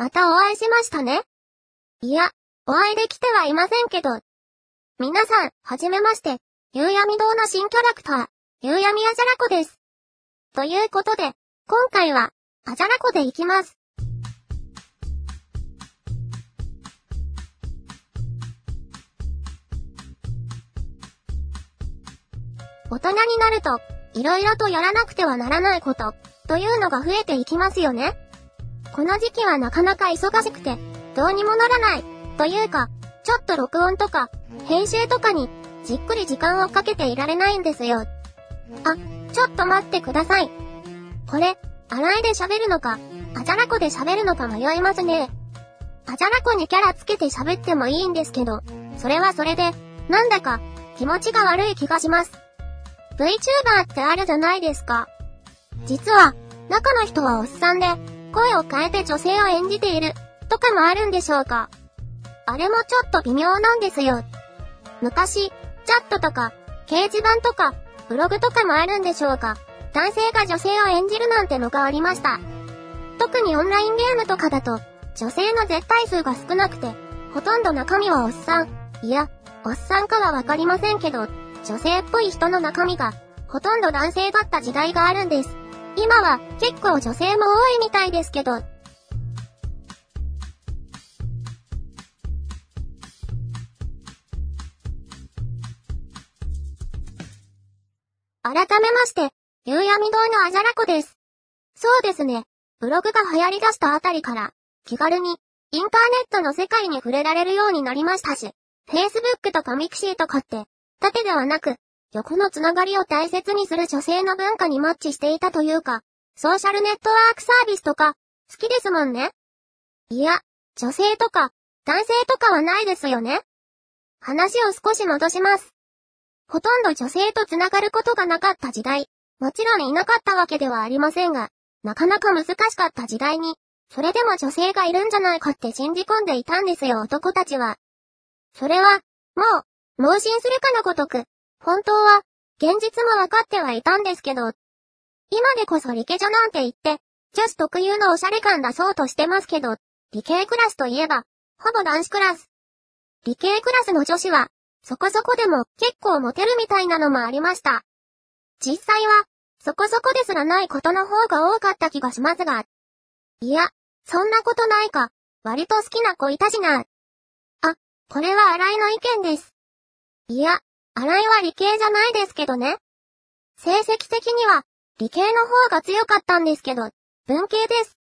またお会いしましたね。いや、お会いできてはいませんけど。皆さん、はじめまして、夕闇堂の新キャラクター、夕闇あじゃらこです。ということで、今回は、あじゃらこでいきます。大人になると、色々とやらなくてはならないこと、というのが増えていきますよね。この時期はなかなか忙しくて、どうにもならない、というか、ちょっと録音とか、編集とかに、じっくり時間をかけていられないんですよ。あ、ちょっと待ってください。これ、洗いで喋るのか、あじゃらこで喋るのか迷いますね。あじゃらこにキャラつけて喋ってもいいんですけど、それはそれで、なんだか、気持ちが悪い気がします。VTuber ってあるじゃないですか。実は、中の人はおっさんで、声を変えて女性を演じている、とかもあるんでしょうか。あれもちょっと微妙なんですよ。昔、チャットとか、掲示板とか、ブログとかもあるんでしょうか。男性が女性を演じるなんてのがありました。特にオンラインゲームとかだと、女性の絶対数が少なくて、ほとんど中身はおっさん。いや、おっさんかはわかりませんけど、女性っぽい人の中身が、ほとんど男性だった時代があるんです。今は、結構女性も多いみたいですけど。改めまして、夕闇堂のあじゃらこです。そうですね。ブログが流行り出したあたりから、気軽に、インターネットの世界に触れられるようになりましたし、Facebook とか mixi とかって、縦ではなく、横のつながりを大切にする女性の文化にマッチしていたというか、ソーシャルネットワークサービスとか、好きですもんね。いや、女性とか、男性とかはないですよね。話を少し戻します。ほとんど女性とつながることがなかった時代、もちろんいなかったわけではありませんが、なかなか難しかった時代に、それでも女性がいるんじゃないかって信じ込んでいたんですよ男たちは。それは、もう、盲信するかのごとく、本当は、現実も分かってはいたんですけど、今でこそ理系女なんて言って、女子特有のおしゃれ感出そうとしてますけど、理系クラスといえば、ほぼ男子クラス。理系クラスの女子は、そこそこでも結構モテるみたいなのもありました。実際は、そこそこですらないことの方が多かった気がしますが。いや、そんなことないか、割と好きな子いたしな。あ、これは新井の意見です。いや、新井は理系じゃないですけどね。成績的には、理系の方が強かったんですけど、文系です。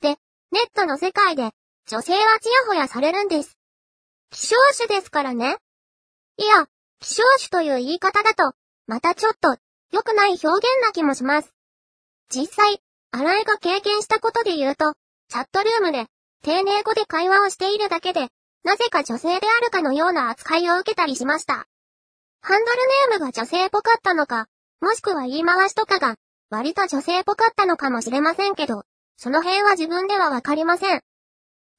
で、ネットの世界で、女性はちやほやされるんです。希少種ですからね。いや、希少種という言い方だと、またちょっと、良くない表現な気もします。実際、新井が経験したことで言うと、チャットルームで、丁寧語で会話をしているだけで、なぜか女性であるかのような扱いを受けたりしました。ハンドルネームが女性っぽかったのか、もしくは言い回しとかが、割と女性っぽかったのかもしれませんけど、その辺は自分ではわかりません。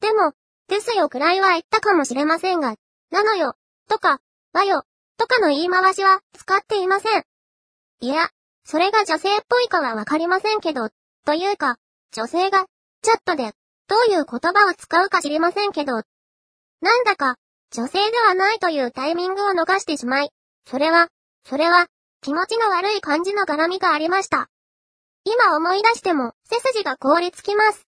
でも、ですよくらいは言ったかもしれませんが、なのよ、とか、わよ、とかの言い回しは使っていません。いや、それが女性っぽいかはわかりませんけど、というか、女性が、チャットで、どういう言葉を使うか知りませんけど、なんだか、女性ではないというタイミングを逃してしまい、それは、それは、気持ちの悪い感じの絡みがありました。今思い出しても、背筋が凍りつきます。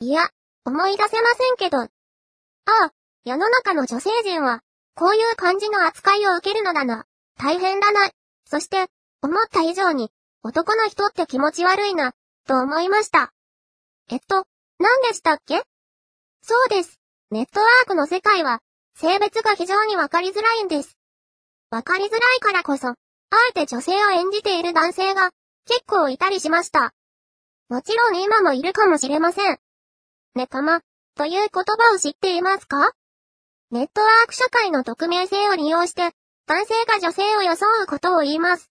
いや、思い出せませんけど。ああ、世の中の女性陣は、こういう感じの扱いを受けるのだな。大変だな。そして、思った以上に、男の人って気持ち悪いな、と思いました。えっと、何でしたっけ？そうです。ネットワークの世界は、性別が非常にわかりづらいんです。わかりづらいからこそ、あえて女性を演じている男性が、結構いたりしました。もちろん今もいるかもしれません。ネカマ、という言葉を知っていますか？ネットワーク社会の匿名性を利用して、男性が女性を装うことを言います。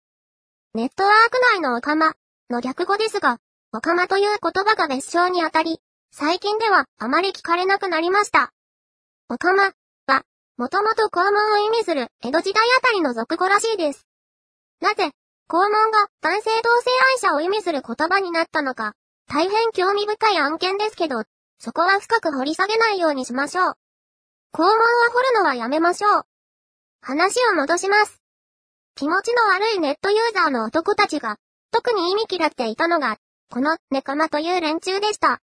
ネットワーク内のオカマの略語ですが、オカマという言葉が別称にあたり、最近ではあまり聞かれなくなりました。おかまは、もともと肛門を意味する江戸時代あたりの俗語らしいです。なぜ、肛門が男性同性愛者を意味する言葉になったのか、大変興味深い案件ですけど、そこは深く掘り下げないようにしましょう。肛門を掘るのはやめましょう。話を戻します。気持ちの悪いネットユーザーの男たちが、特に意味嫌っていたのが、このネカマという連中でした。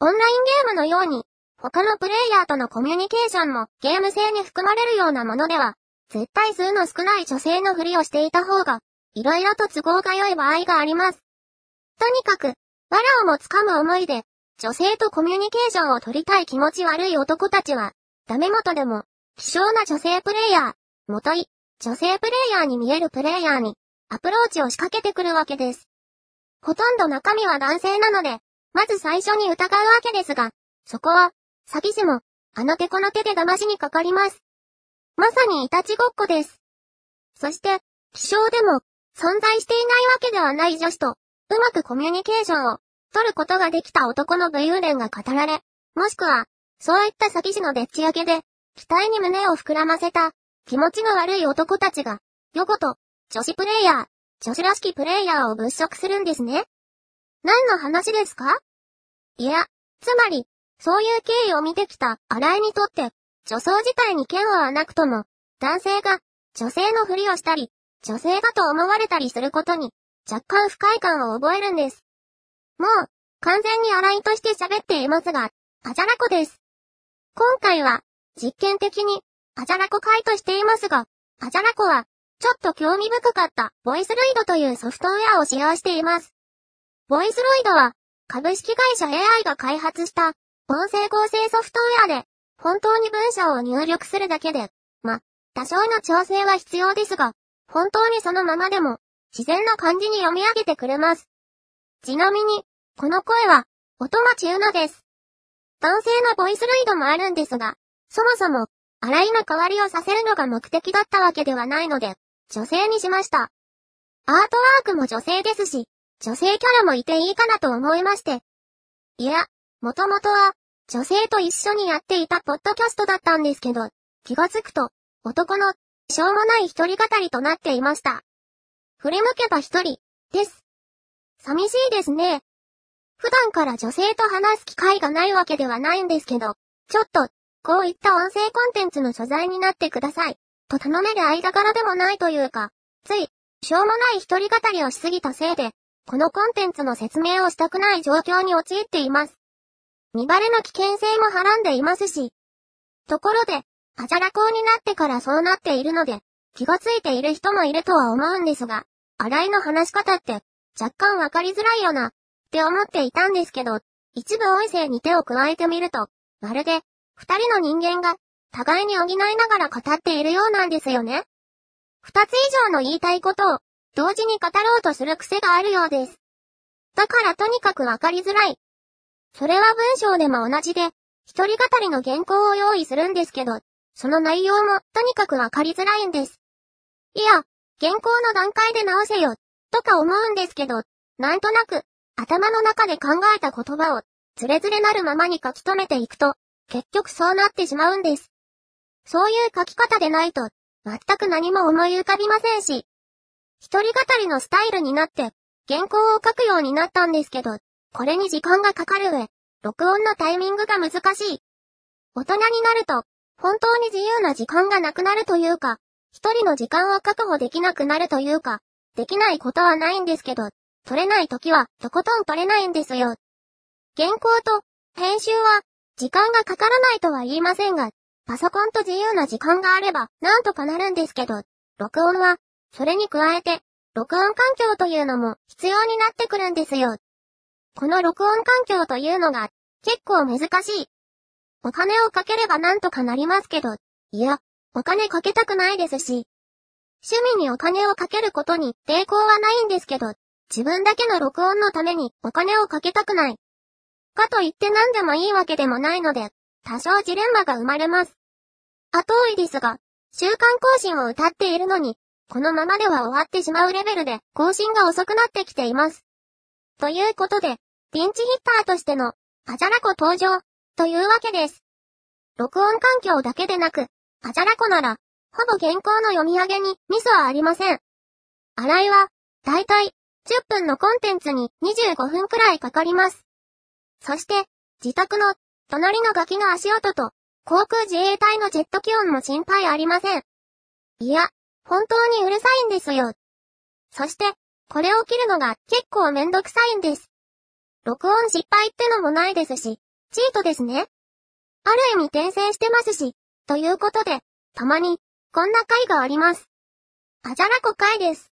オンラインゲームのように、他のプレイヤーとのコミュニケーションもゲーム性に含まれるようなものでは、絶対数の少ない女性のふりをしていた方が、色々と都合が良い場合があります。とにかく、藁をもつかむ思いで、女性とコミュニケーションを取りたい気持ち悪い男たちは、ダメ元でも、希少な女性プレイヤー、もとい、女性プレイヤーに見えるプレイヤーに、アプローチを仕掛けてくるわけです。ほとんど中身は男性なので、まず最初に疑うわけですが、そこは、詐欺師も、あの手この手で騙しにかかります。まさにいたちごっこです。そして、希少でも、存在していないわけではない女子と、うまくコミュニケーションを取ることができた男の武勇伝が語られ、もしくは、そういった詐欺師のでっち上げで、期待に胸を膨らませた、気持ちの悪い男たちが、ヨコと、女子プレイヤー、女子らしきプレイヤーを物色するんですね。何の話ですか？いや、つまり、そういう経緯を見てきた新井にとって、女装自体に嫌悪はなくとも、男性が女性のふりをしたり、女性だと思われたりすることに、若干不快感を覚えるんです。もう、完全に新井として喋っていますが、あじゃらこです。今回は、実験的に、あじゃらこ回としていますが、あじゃらこは、ちょっと興味深かった、ボイスルイドというソフトウェアを使用しています。ボイスルイドは、株式会社 AI が開発した、音声合成ソフトウェアで、本当に文章を入力するだけで、ま、多少の調整は必要ですが、本当にそのままでも、自然な感じに読み上げてくれます。ちなみに、この声は、音町うなです。男性のボイスルイドもあるんですが、そもそも、洗いの代わりをさせるのが目的だったわけではないので、女性にしました。アートワークも女性ですし、女性キャラもいていいかなと思いまして。いや、もともとは、女性と一緒にやっていたポッドキャストだったんですけど、気がつくと、男の、しょうもない一人語りとなっていました。振り向けば一人、です。寂しいですね。普段から女性と話す機会がないわけではないんですけど、ちょっと、こういった音声コンテンツの所在になってください。と頼める間柄でもないというか、つい、しょうもない一人語りをしすぎたせいで、このコンテンツの説明をしたくない状況に陥っています。見バレの危険性もはらんでいますし。ところで、あじゃら校になってからそうなっているので、気がついている人もいるとは思うんですが、洗いの話し方って、若干わかりづらいよな、って思っていたんですけど、一部音声に手を加えてみると、まるで、二人の人間が、互いに補いながら語っているようなんですよね。二つ以上の言いたいことを、同時に語ろうとする癖があるようです。だからとにかくわかりづらい。それは文章でも同じで、一人語りの原稿を用意するんですけど、その内容もとにかくわかりづらいんです。いや、原稿の段階で直せよ、とか思うんですけど、なんとなく、頭の中で考えた言葉を、ズレズレなるままに書き留めていくと、結局そうなってしまうんです。そういう書き方でないと、全く何も思い浮かびませんし、一人語りのスタイルになって、原稿を書くようになったんですけど、これに時間がかかる上、録音のタイミングが難しい。大人になると、本当に自由な時間がなくなるというか、一人の時間を確保できなくなるというか、できないことはないんですけど、取れない時はとことん取れないんですよ。原稿と編集は時間がかからないとは言いませんが、パソコンと自由な時間があればなんとかなるんですけど、録音はそれに加えて録音環境というのも必要になってくるんですよ。この録音環境というのが結構難しい。お金をかければなんとかなりますけど、いや、お金かけたくないですし、趣味にお金をかけることに抵抗はないんですけど、自分だけの録音のためにお金をかけたくない。かといって何でもいいわけでもないので、多少ジレンマが生まれます。後追いですが、週刊更新を歌っているのに、このままでは終わってしまうレベルで更新が遅くなってきています。ということで、ピンチヒッターとしての、アジャラコ登場、というわけです。録音環境だけでなく、アジャラコなら、ほぼ原稿の読み上げにミスはありません。洗いは、だいたい10分のコンテンツに25分くらいかかります。そして、自宅の隣のガキの足音と航空自衛隊のジェット気温も心配ありません。いや、本当にうるさいんですよ。そして、これを切るのが結構めんどくさいんです。録音失敗ってのもないですし、チートですね。ある意味転生してますし、ということで、たまに、こんな回があります。あじゃらこ回です。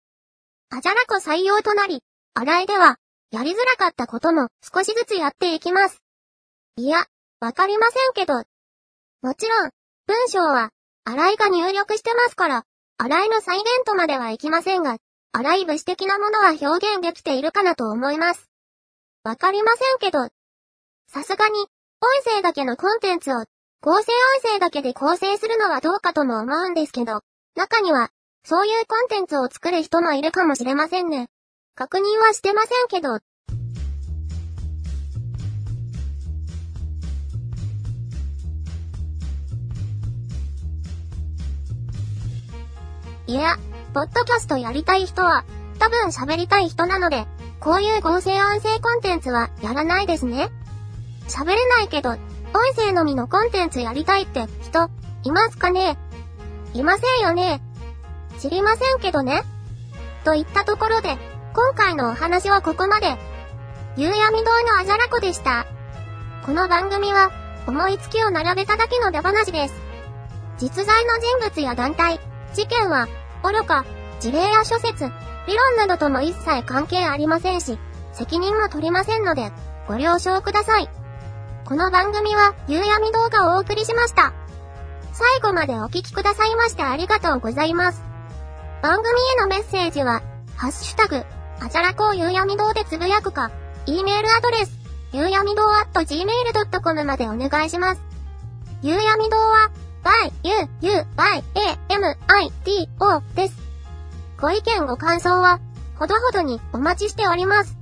あじゃらこ採用となり、洗いでは、やりづらかったことも少しずつやっていきます。いや、わかりませんけど。もちろん、文章は、洗いが入力してますから、洗いの再現とまではいきませんが、洗い武士的なものは表現できているかなと思います。わかりませんけど、さすがに、音声だけのコンテンツを、合成音声だけで構成するのはどうかとも思うんですけど、中には、そういうコンテンツを作る人もいるかもしれませんね。確認はしてませんけど。いや、ポッドキャストやりたい人は、多分喋りたい人なので、こういう合成音声コンテンツはやらないですね。喋れないけど、音声のみのコンテンツやりたいって人、いますかね？いませんよね？知りませんけどね？といったところで、今回のお話はここまで。夕闇堂のあじゃらこでした。この番組は、思いつきを並べただけの出話です。実在の人物や団体、事件は、愚か、事例や諸説、理論などとも一切関係ありませんし、責任も取りませんので、ご了承ください。この番組は、夕闇動画をお送りしました。最後までお聴きくださいましてありがとうございます。番組へのメッセージは、ハッシュタグ、あじゃらこう夕闇堂でつぶやくか、e メールアドレス、ゆうやみ堂 at gmail.com までお願いします。ゆうやみ堂は、y, u, u, y, a, m, i, d, o です。ご意見ご感想は、ほどほどにお待ちしております。